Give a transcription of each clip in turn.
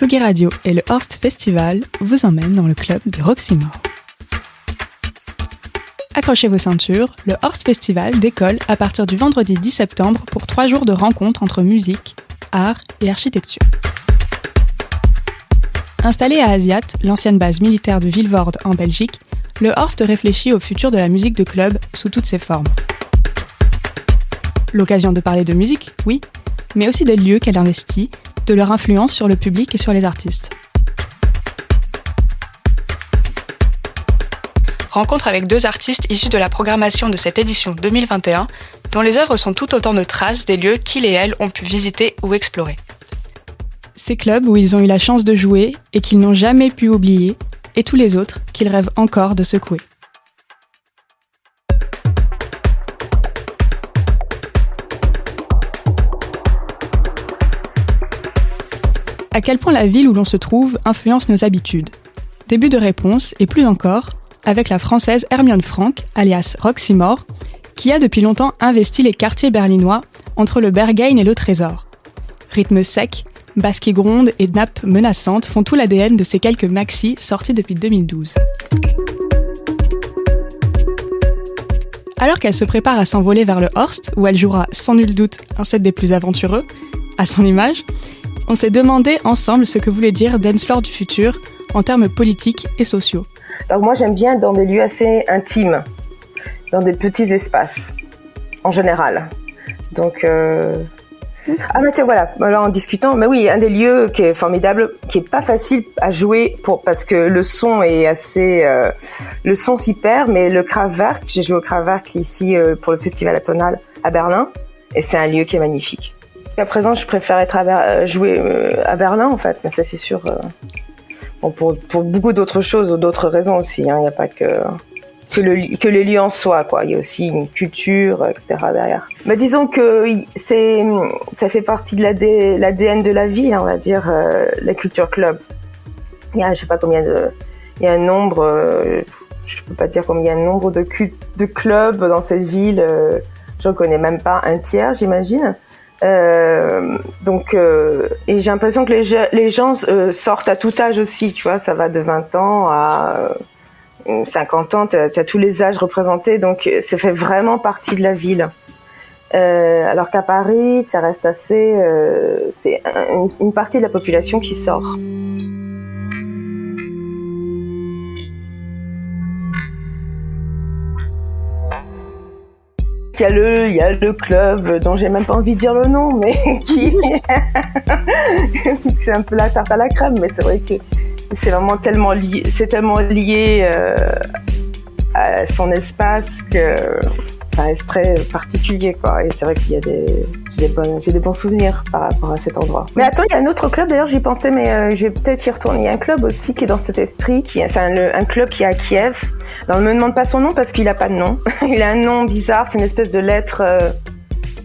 Tsugi Radio et le Horst Festival vous emmènent dans le club du Roxymore. Accrochez vos ceintures, le Horst Festival décolle à partir du vendredi 10 septembre pour trois jours de rencontres entre musique, art et architecture. Installé à Asiat, l'ancienne base militaire de Vilvoorde en Belgique, le Horst réfléchit au futur de la musique de club sous toutes ses formes. L'occasion de parler de musique, oui, mais aussi des lieux qu'elle investit, de leur influence sur le public et sur les artistes. Rencontre avec deux artistes issus de la programmation de cette édition 2021, dont les œuvres sont tout autant de traces des lieux qu'ils et elles ont pu visiter ou explorer. Ces clubs où ils ont eu la chance de jouer et qu'ils n'ont jamais pu oublier, et tous les autres qu'ils rêvent encore de secouer. À quel point la ville où l'on se trouve influence nos habitudes Début de réponse, et plus encore, avec la française Hermione Frank, alias Roxy Moore, qui a depuis longtemps investi les quartiers berlinois entre le Berghain et le Trésor. Rythme sec, basse qui gronde et nappes menaçantes font tout l'ADN de ces quelques maxi sortis depuis 2012. Alors qu'elle se prépare à s'envoler vers le Horst, où elle jouera sans nul doute un set des plus aventureux, à son image, on s'est demandé ensemble ce que voulait dire Dance Floor du futur en termes politiques et sociaux. Alors moi j'aime bien dans des lieux assez intimes, dans des petits espaces, en général. Donc euh... ah bah tiens voilà, alors en discutant, mais oui un des lieux qui est formidable, qui est pas facile à jouer pour parce que le son est assez, euh... le son s'y perd, mais le Kraftwerk, j'ai joué au Kraftwerk ici euh, pour le festival atonal à Berlin, et c'est un lieu qui est magnifique. À présent, je préfère Ber jouer euh, à Berlin en fait, mais ça c'est sûr. Euh, bon, pour, beaucoup d'autres choses ou d'autres raisons aussi. Il hein. n'y a pas que que, le, que les lieux en soi. Il y a aussi une culture, etc. derrière. Mais disons que c'est ça fait partie de l'ADN de la vie, on va dire, euh, la culture club. Il y a, je sais pas combien de, il y a un nombre, euh, je peux pas dire combien il y a un nombre de, clubs dans cette ville. Euh, J'en connais même pas un tiers, j'imagine. Euh, donc, euh, et j'ai l'impression que les, gens euh, sortent à tout âge aussi, tu vois, ça va de 20 ans à 50 ans, tu as, tous les âges représentés, donc ça fait vraiment partie de la ville. alors qu'à Paris, ça reste assez, c'est une partie de la population qui sort. Il y a le, club dont j'ai même pas envie de dire le nom, mais qui c'est un peu la tarte à la crème, mais c'est vrai que c'est vraiment tellement lié, c'est tellement lié euh, à son espace que ça reste très particulier, quoi. Et c'est vrai qu'il y a des, j'ai des, bonnes, des bons souvenirs par rapport à cet endroit. Mais attends, il y a un autre club, d'ailleurs, j'y pensais, mais euh, je vais peut-être y retourner. Il y a un club aussi qui est dans cet esprit, qui c'est un, un, club qui est à Kiev. Alors, ne me demande pas son nom parce qu'il a pas de nom. il a un nom bizarre, c'est une espèce de lettre, euh,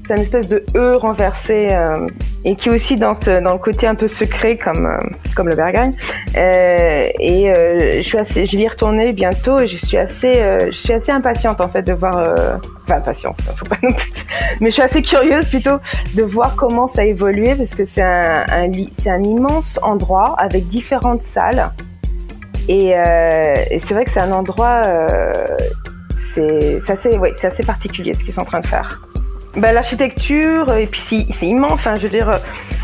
c'est une espèce de E renversé. Euh, et qui est aussi dans le côté un peu secret comme euh, comme le Berghain. Euh, et je suis assez, je vais y retourner bientôt et je suis assez je suis assez impatiente en fait de voir enfin impatiente, faut pas non plus, mais je suis assez curieuse plutôt de voir comment ça a évolué parce que c'est un, un un immense endroit avec différentes salles et, c'est vrai que c'est un endroit c'est assez ouais, assez particulier ce qu'ils sont en train de faire bah, l'architecture et puis c'est immense. Enfin, je veux dire,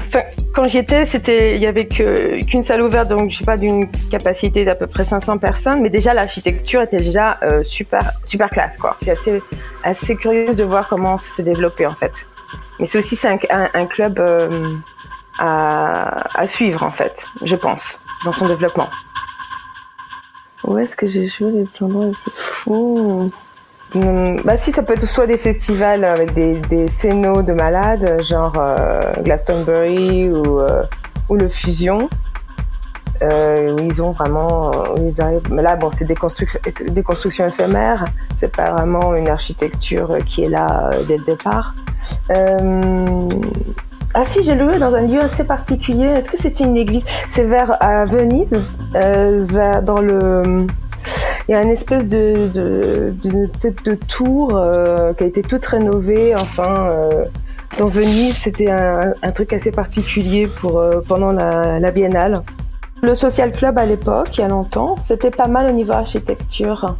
enfin, quand j'y étais, c'était il y avait qu'une salle ouverte, donc je sais pas d'une capacité d'à peu près 500 personnes, mais déjà l'architecture était déjà euh, super super classe quoi. Suis assez assez curieuse de voir comment ça s'est développé en fait. Mais c'est aussi un, club euh, à, à suivre en fait, je pense, dans son développement. Où est-ce que j'ai joué les plus fous bah si, ça peut être soit des festivals avec des, des scénos de malades, genre euh, Glastonbury ou, euh, ou le Fusion, euh, où ils ont vraiment, euh, où ils arrivent. Mais là, bon, c'est des, constructions des constructions éphémères. C'est pas vraiment une architecture qui est là euh, dès le départ. Ah si, j'ai loué dans un lieu assez particulier. Est-ce que c'était une église? C'est vers à Venise, vers dans le il y a une espèce de, peut-être de tour euh, qui a été toute rénovée, enfin, euh, Dans Venise, c'était un, truc assez particulier pour euh, pendant la, biennale. Le social club à l'époque, il y a longtemps, c'était pas mal au niveau architecture,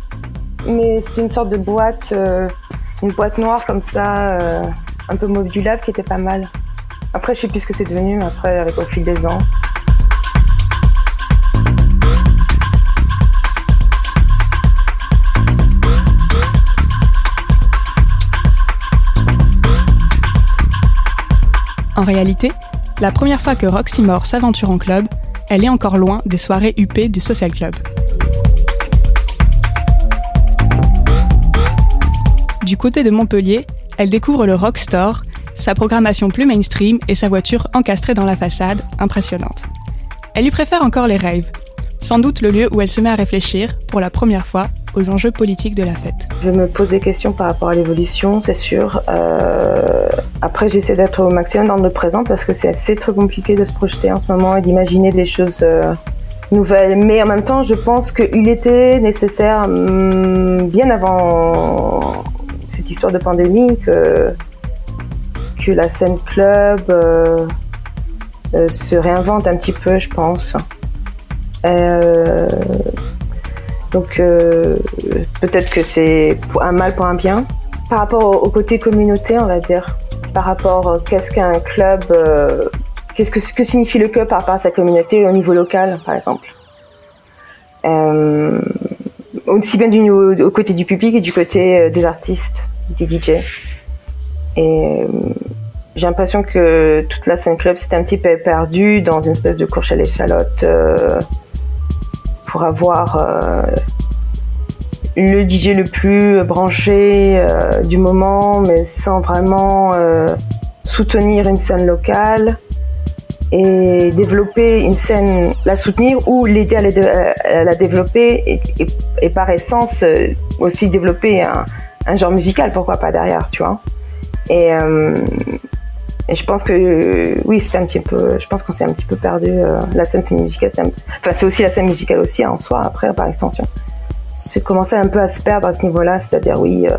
mais c'était une sorte de boîte, une boîte noire comme ça, un peu modulable, qui était pas mal. Après, je sais plus ce que c'est devenu, après avec au fil des ans. En réalité, la première fois que Roxy Moore s'aventure en club, elle est encore loin des soirées UP du Social Club. Du côté de Montpellier, elle découvre le Rock Store, sa programmation plus mainstream et sa voiture encastrée dans la façade, impressionnante. Elle lui préfère encore les raves, sans doute le lieu où elle se met à réfléchir, pour la première fois, aux enjeux politiques de la fête. Je me pose des questions par rapport à l'évolution, c'est sûr. Euh, après, j'essaie d'être au maximum dans le présent parce que c'est assez très compliqué de se projeter en ce moment et d'imaginer des choses euh, nouvelles. Mais en même temps, je pense qu'il était nécessaire, hum, bien avant cette histoire de pandémie, que, la scène club euh, se réinvente un petit peu, je pense. Euh, donc euh, peut-être que c'est un mal pour un bien. Par rapport au, côté communauté, on va dire, par rapport euh, qu'est-ce qu'un club, qu'est-ce que, que signifie le club par rapport à sa communauté au niveau local, par exemple. aussi bien du au côté du public et du côté des artistes, des DJ. Et j'ai l'impression que toute la scène club s'est un petit peu perdue dans une espèce de course à l'échalote pour avoir euh, le DJ le plus branché euh, du moment, mais sans vraiment euh, soutenir une scène locale et développer une scène, la soutenir ou l'aider à, la développer et, par essence aussi développer un, un, genre musical, pourquoi pas derrière, tu vois. Et, et je pense que oui, c'est un petit peu. Je pense qu'on s'est un petit peu perdu. Euh, la scène musicale, c'est enfin c'est aussi la scène musicale aussi en soi après par extension. C'est commencé un peu à se perdre à ce niveau-là, c'est-à-dire oui. Euh,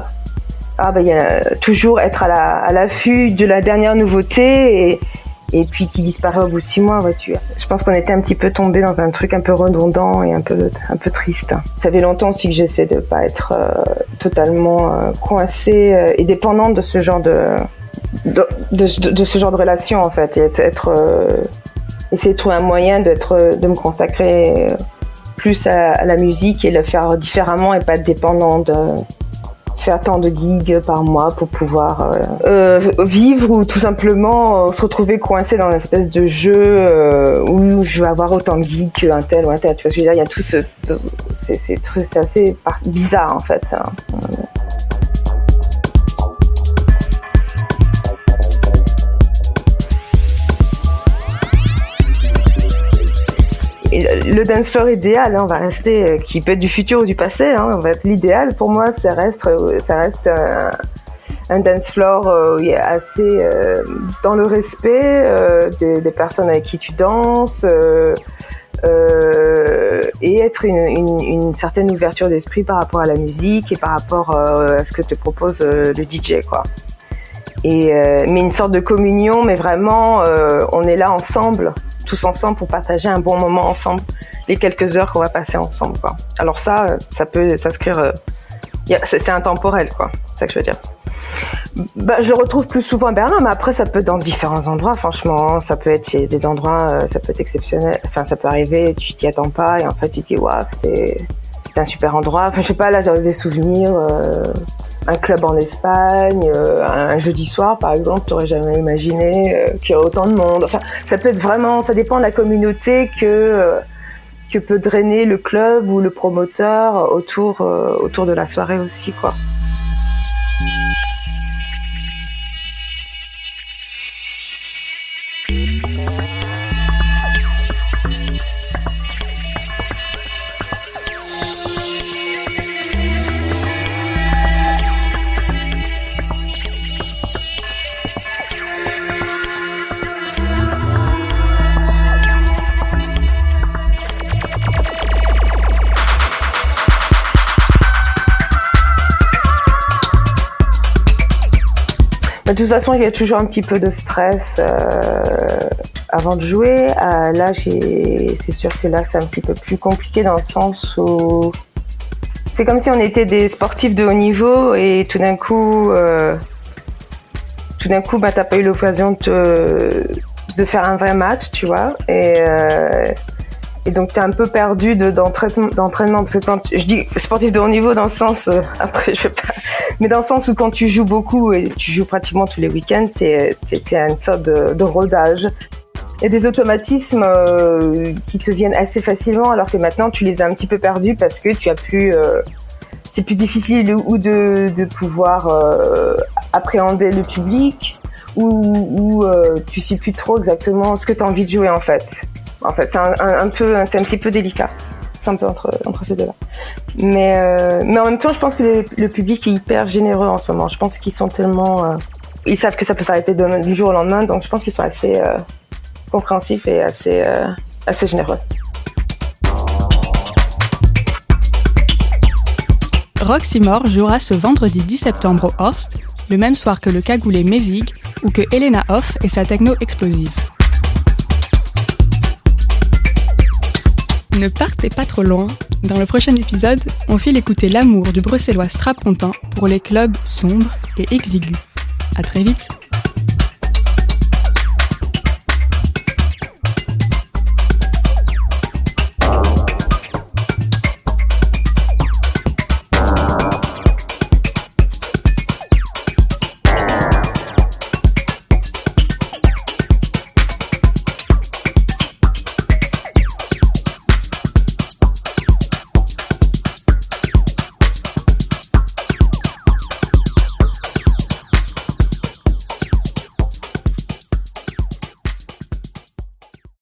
ah ben il y a toujours être à l'affût de la dernière nouveauté et, et puis qui disparaît au bout de six mois, vois-tu. Je pense qu'on était un petit peu tombé dans un truc un peu redondant et un peu un peu triste. Ça fait longtemps aussi que j'essaie de pas être euh, totalement euh, coincée et dépendante de ce genre de de, ce genre de relation en fait, et être, euh, essayer de trouver un moyen de me consacrer plus à, la musique et le faire différemment et pas être dépendant de faire tant de gigs par mois pour pouvoir euh, euh, vivre ou tout simplement se retrouver coincé dans une espèce de jeu où je vais avoir autant de gigs qu'un tel ou un tel. Tu vois ce que je veux dire? Il y a tout ce, c'est, assez bizarre en fait. Hein. Le dance floor idéal, hein, on va rester, euh, qui peut être du futur ou du passé, hein, l'idéal. Pour moi, ça reste, euh, ça reste un, dance floor euh, assez dans le respect des, personnes avec qui tu danses. et être une, certaine ouverture d'esprit par rapport à la musique et par rapport à ce que te propose le DJ quoi. Mais une sorte de communion, mais vraiment on est là ensemble tous ensemble pour partager un bon moment ensemble, les quelques heures qu'on va passer ensemble. Quoi. Alors ça, euh, ça peut s'inscrire, euh, c'est intemporel, quoi. C'est ça que je veux dire. Bah, je le retrouve plus souvent à Berlin, mais après ça peut être dans différents endroits. Franchement, ça peut être des endroits, euh, ça peut être exceptionnel. Enfin, ça peut arriver, tu t'y attends pas et en fait tu dis waouh, c'était un super endroit. Enfin, je sais pas, là j'ai des souvenirs un club en Espagne, euh, un jeudi soir par exemple, tu n'aurais jamais imaginé euh, qu'il y aurait autant de monde. Enfin, ça peut être vraiment, ça dépend de la communauté que euh, que peut drainer le club ou le promoteur autour autour de la soirée aussi quoi. De toute façon, il y a toujours un petit peu de stress avant de jouer. là, c'est sûr que là, c'est un petit peu plus compliqué dans le sens où c'est comme si on était des sportifs de haut niveau et tout d'un coup, euh, tout d'un coup, bah, t'as pas eu l'occasion de, de, faire un vrai match, tu vois. Et, euh, et donc, t'es un peu perdu d'entraînement. parce que quand je dis sportif de haut niveau dans le sens, euh, après, je vais pas, mais dans le sens où quand tu joues beaucoup et tu joues pratiquement tous les week-ends, t'es, es, une sorte de, de rodage il y a des automatismes euh, qui te viennent assez facilement, alors que maintenant tu les as un petit peu perdus parce que tu as plus, euh, c'est plus difficile ou de, de pouvoir euh, appréhender le public ou, ou tu sais plus trop exactement ce que tu as envie de jouer en fait. En fait, c'est un, peu, c'est un petit peu délicat. C'est un peu entre, entre ces deux-là. Mais, mais en même temps, je pense que le, public est hyper généreux en ce moment. Je pense qu'ils sont tellement, ils savent que ça peut s'arrêter du jour au lendemain, donc je pense qu'ils sont assez compréhensif et assez, euh, assez généreux. Roxy Moore jouera ce vendredi 10 septembre au Horst, le même soir que le cagoulé Mezig ou que Elena Hoff et sa techno explosive. Ne partez pas trop loin. Dans le prochain épisode, on file écouter l'amour du bruxellois strapontin pour les clubs sombres et exigus. À très vite